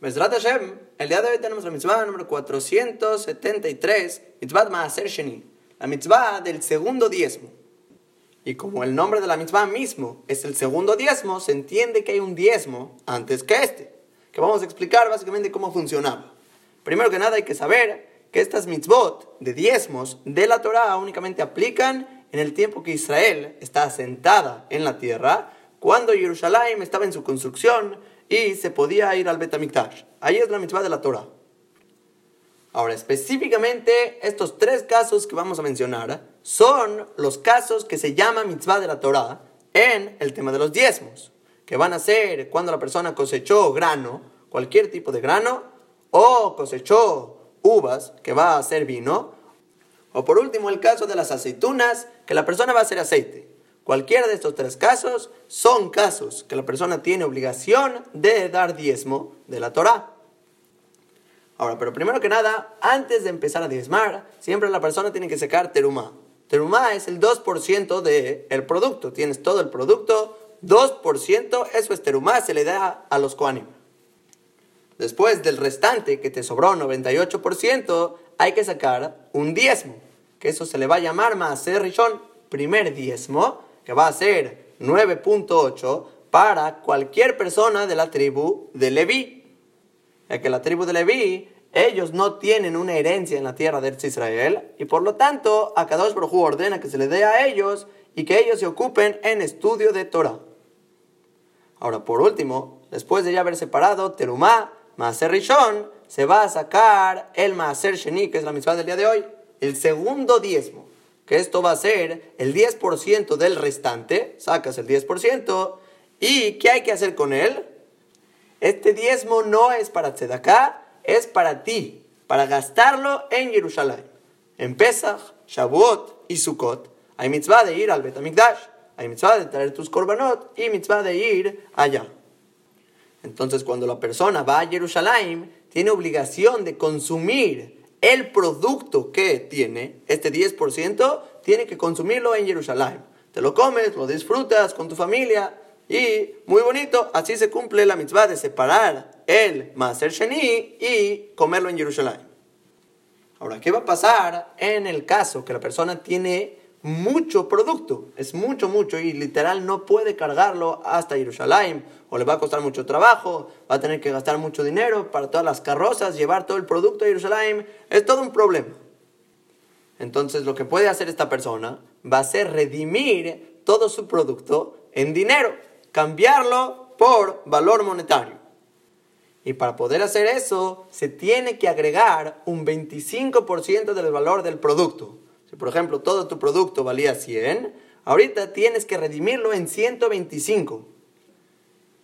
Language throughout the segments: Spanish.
Besrat Hashem, el día de hoy tenemos la mitzvah número 473, mitzvah Maaser Sheni, la mitzvah del segundo diezmo. Y como el nombre de la mitzvah mismo es el segundo diezmo, se entiende que hay un diezmo antes que este, que vamos a explicar básicamente cómo funcionaba. Primero que nada hay que saber que estas mitzvot de diezmos de la Torah únicamente aplican en el tiempo que Israel está asentada en la tierra, cuando Jerusalén estaba en su construcción y se podía ir al Betamikdash. Ahí es la mitzvah de la Torah. Ahora, específicamente, estos tres casos que vamos a mencionar son los casos que se llama mitzvah de la Torah en el tema de los diezmos, que van a ser cuando la persona cosechó grano, cualquier tipo de grano, o cosechó uvas, que va a hacer vino, o por último el caso de las aceitunas, que la persona va a hacer aceite. Cualquiera de estos tres casos son casos que la persona tiene obligación de dar diezmo de la Torah. Ahora, pero primero que nada, antes de empezar a diezmar, siempre la persona tiene que sacar terumá. Terumá es el 2% del el producto. Tienes todo el producto, 2%, eso es terumá, se le da a los koanim. Después del restante que te sobró 98%, hay que sacar un diezmo, que eso se le va a llamar Maaser Rishon, primer diezmo, que va a ser 9.8 para cualquier persona de la tribu de Leví. Ya que la tribu de Leví, ellos no tienen una herencia en la tierra de Israel, y por lo tanto, Akadosh Baruj ordena que se le dé a ellos y que ellos se ocupen en estudio de Torah. Ahora, por último, después de ya haber separado Terumá, Maaser Rishon, se va a sacar el Maaser Sheni, que es la misma del día de hoy, el segundo diezmo, que esto va a ser el 10% del restante, sacas el 10%, y ¿qué hay que hacer con él? Este diezmo no es para Tzedakah, es para ti, para gastarlo en Jerusalén. En Pesach, Shavuot y Sukkot, hay mitzvah de ir al Betamikdash, hay mitzvah de traer tus korbanot y mitzvah de ir allá. Entonces, cuando la persona va a Jerusalén, tiene obligación de consumir el producto que tiene, este 10%, tiene que consumirlo en Jerusalén. Te lo comes, lo disfrutas con tu familia y muy bonito, así se cumple la mitzvah de separar el Maser Sheni y comerlo en Jerusalén. Ahora, ¿qué va a pasar en el caso que la persona tiene mucho producto, es mucho, mucho, y literal no puede cargarlo hasta Jerusalén, o le va a costar mucho trabajo, va a tener que gastar mucho dinero para todas las carrozas, llevar todo el producto a Jerusalén, es todo un problema. Entonces lo que puede hacer esta persona va a ser redimir todo su producto en dinero, cambiarlo por valor monetario. Y para poder hacer eso, se tiene que agregar un 25% del valor del producto. Si por ejemplo todo tu producto valía 100, ahorita tienes que redimirlo en 125.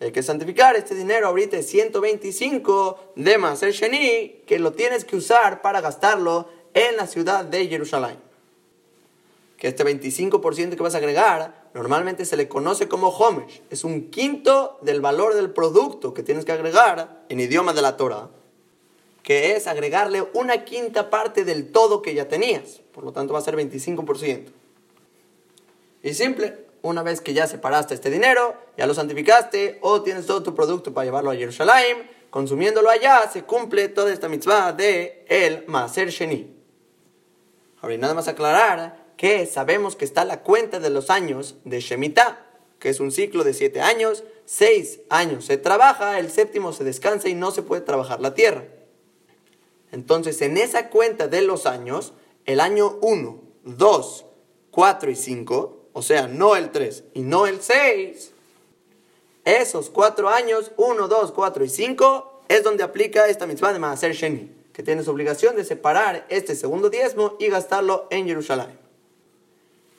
Hay que santificar este dinero ahorita es 125 de Maser Sheni, que lo tienes que usar para gastarlo en la ciudad de Jerusalén. Que este 25% que vas a agregar normalmente se le conoce como Homesh. Es un quinto del valor del producto que tienes que agregar en idioma de la Torah que es agregarle una quinta parte del todo que ya tenías. Por lo tanto va a ser 25%. Y simple, una vez que ya separaste este dinero, ya lo santificaste o tienes todo tu producto para llevarlo a Jerusalén, consumiéndolo allá, se cumple toda esta mitzvah de el Maser Sheni. Ahora, nada más aclarar que sabemos que está la cuenta de los años de Shemitah, que es un ciclo de siete años, seis años se trabaja, el séptimo se descansa y no se puede trabajar la tierra. Entonces, en esa cuenta de los años, el año 1, 2, 4 y 5, o sea, no el 3 y no el 6, esos cuatro años, 1, 2, 4 y 5, es donde aplica esta mitzvah de Maaser Sheni, que tienes obligación de separar este segundo diezmo y gastarlo en Jerusalén.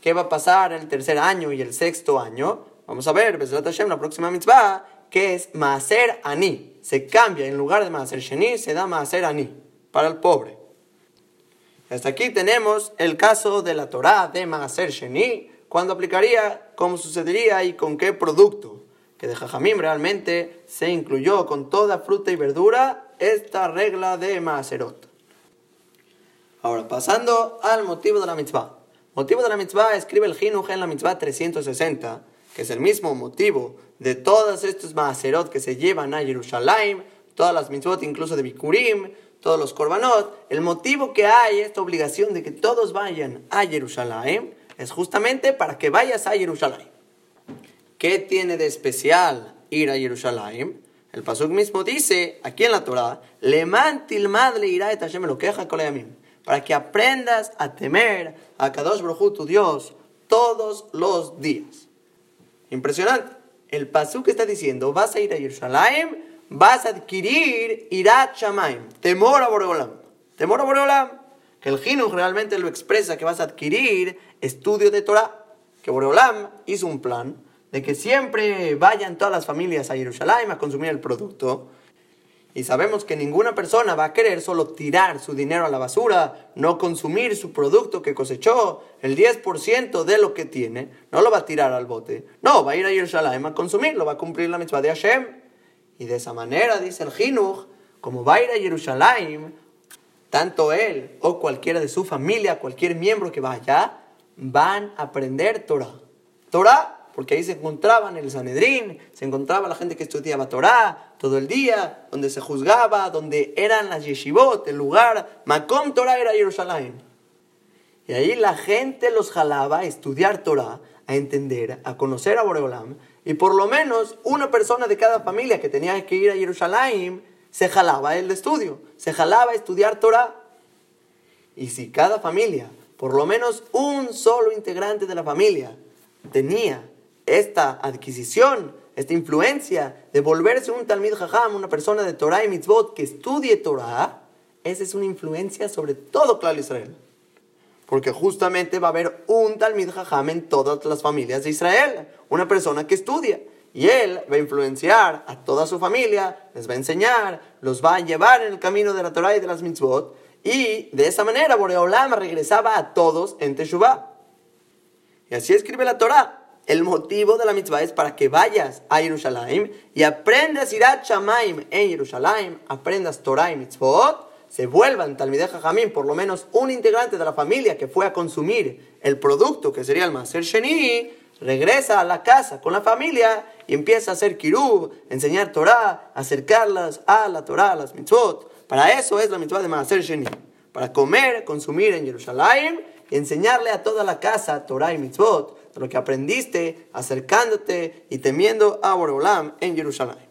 ¿Qué va a pasar el tercer año y el sexto año? Vamos a ver, Besrat Hashem, la próxima mitzvah, que es Maaser Ani. Se cambia, en lugar de Maaser Sheni, se da Maaser Ani para el pobre. Hasta aquí tenemos el caso de la Torá de Maaser Sheni, cuando aplicaría, cómo sucedería y con qué producto. Que de Jajamim realmente se incluyó con toda fruta y verdura esta regla de Maaserot. Ahora, pasando al motivo de la mitzvah. Motivo de la mitzvah escribe el Jinuj en la mitzvah 360, que es el mismo motivo de todos estos Maaserot que se llevan a Jerusalén, todas las mitzvot, incluso de Bikurim, todos los korbanot, el motivo que hay esta obligación de que todos vayan a Jerusalén es justamente para que vayas a Jerusalén. ¿Qué tiene de especial ir a Jerusalén? El pasuk mismo dice, aquí en la Torah, le mantil madre irá et Hashem lo queja para que aprendas a temer a Kadosh Baruj tu Dios todos los días. Impresionante. El pasuk está diciendo, vas a ir a Jerusalén, vas a adquirir irat shamaim, temor a Boreolam. Temor a Boreolam. Que el Jinuj realmente lo expresa que vas a adquirir estudio de Torah. Que Boreolam hizo un plan de que siempre vayan todas las familias a Jerusalén a consumir el producto. Y sabemos que ninguna persona va a querer solo tirar su dinero a la basura, no consumir su producto que cosechó, el 10% de lo que tiene, no lo va a tirar al bote. No, va a ir a Jerusalén a consumirlo, va a cumplir la mitzvah de Hashem. Y de esa manera, dice el Jinuj, como va a ir a Jerusalén, tanto él o cualquiera de su familia, cualquier miembro que vaya, van a aprender Torah. Torah porque ahí se encontraban el Sanedrín, se encontraba la gente que estudiaba Torah todo el día, donde se juzgaba, donde eran las yeshivot, el lugar, Makom Torah era Jerusalén. Y ahí la gente los jalaba a estudiar Torah, a entender, a conocer a Boreolam, y por lo menos una persona de cada familia que tenía que ir a Jerusalén se jalaba el estudio, se jalaba estudiar Torah. Y si cada familia, por lo menos un solo integrante de la familia, tenía esta adquisición, esta influencia de volverse un Talmid Jajam, una persona de Torah y Mitzvot que estudie Torah, esa es una influencia sobre todo Claro Israel. Porque justamente va a haber un Talmid Jajam en todas las familias de Israel, una persona que estudia. Y él va a influenciar a toda su familia, les va a enseñar, los va a llevar en el camino de la Torah y de las mitzvot. Y de esa manera Boreolam regresaba a todos en Teshuvah. Y así escribe la Torah el motivo de la mitzvah es para que vayas a Jerusalén y aprendas Irat Shamaim en Jerusalén, aprendas Torah y mitzvot, se vuelvan Talmideh Jajamim, por lo menos un integrante de la familia que fue a consumir el producto que sería el Maser Sheni, regresa a la casa con la familia y empieza a hacer kirub, enseñar Torah, acercarlas a la Torah, a las mitzvot. Para eso es la mitzvah de Maser Sheni, para comer, consumir en Jerusalén y enseñarle a toda la casa Torah y mitzvot lo que aprendiste acercándote y temiendo a Boreolam en Jerusalén.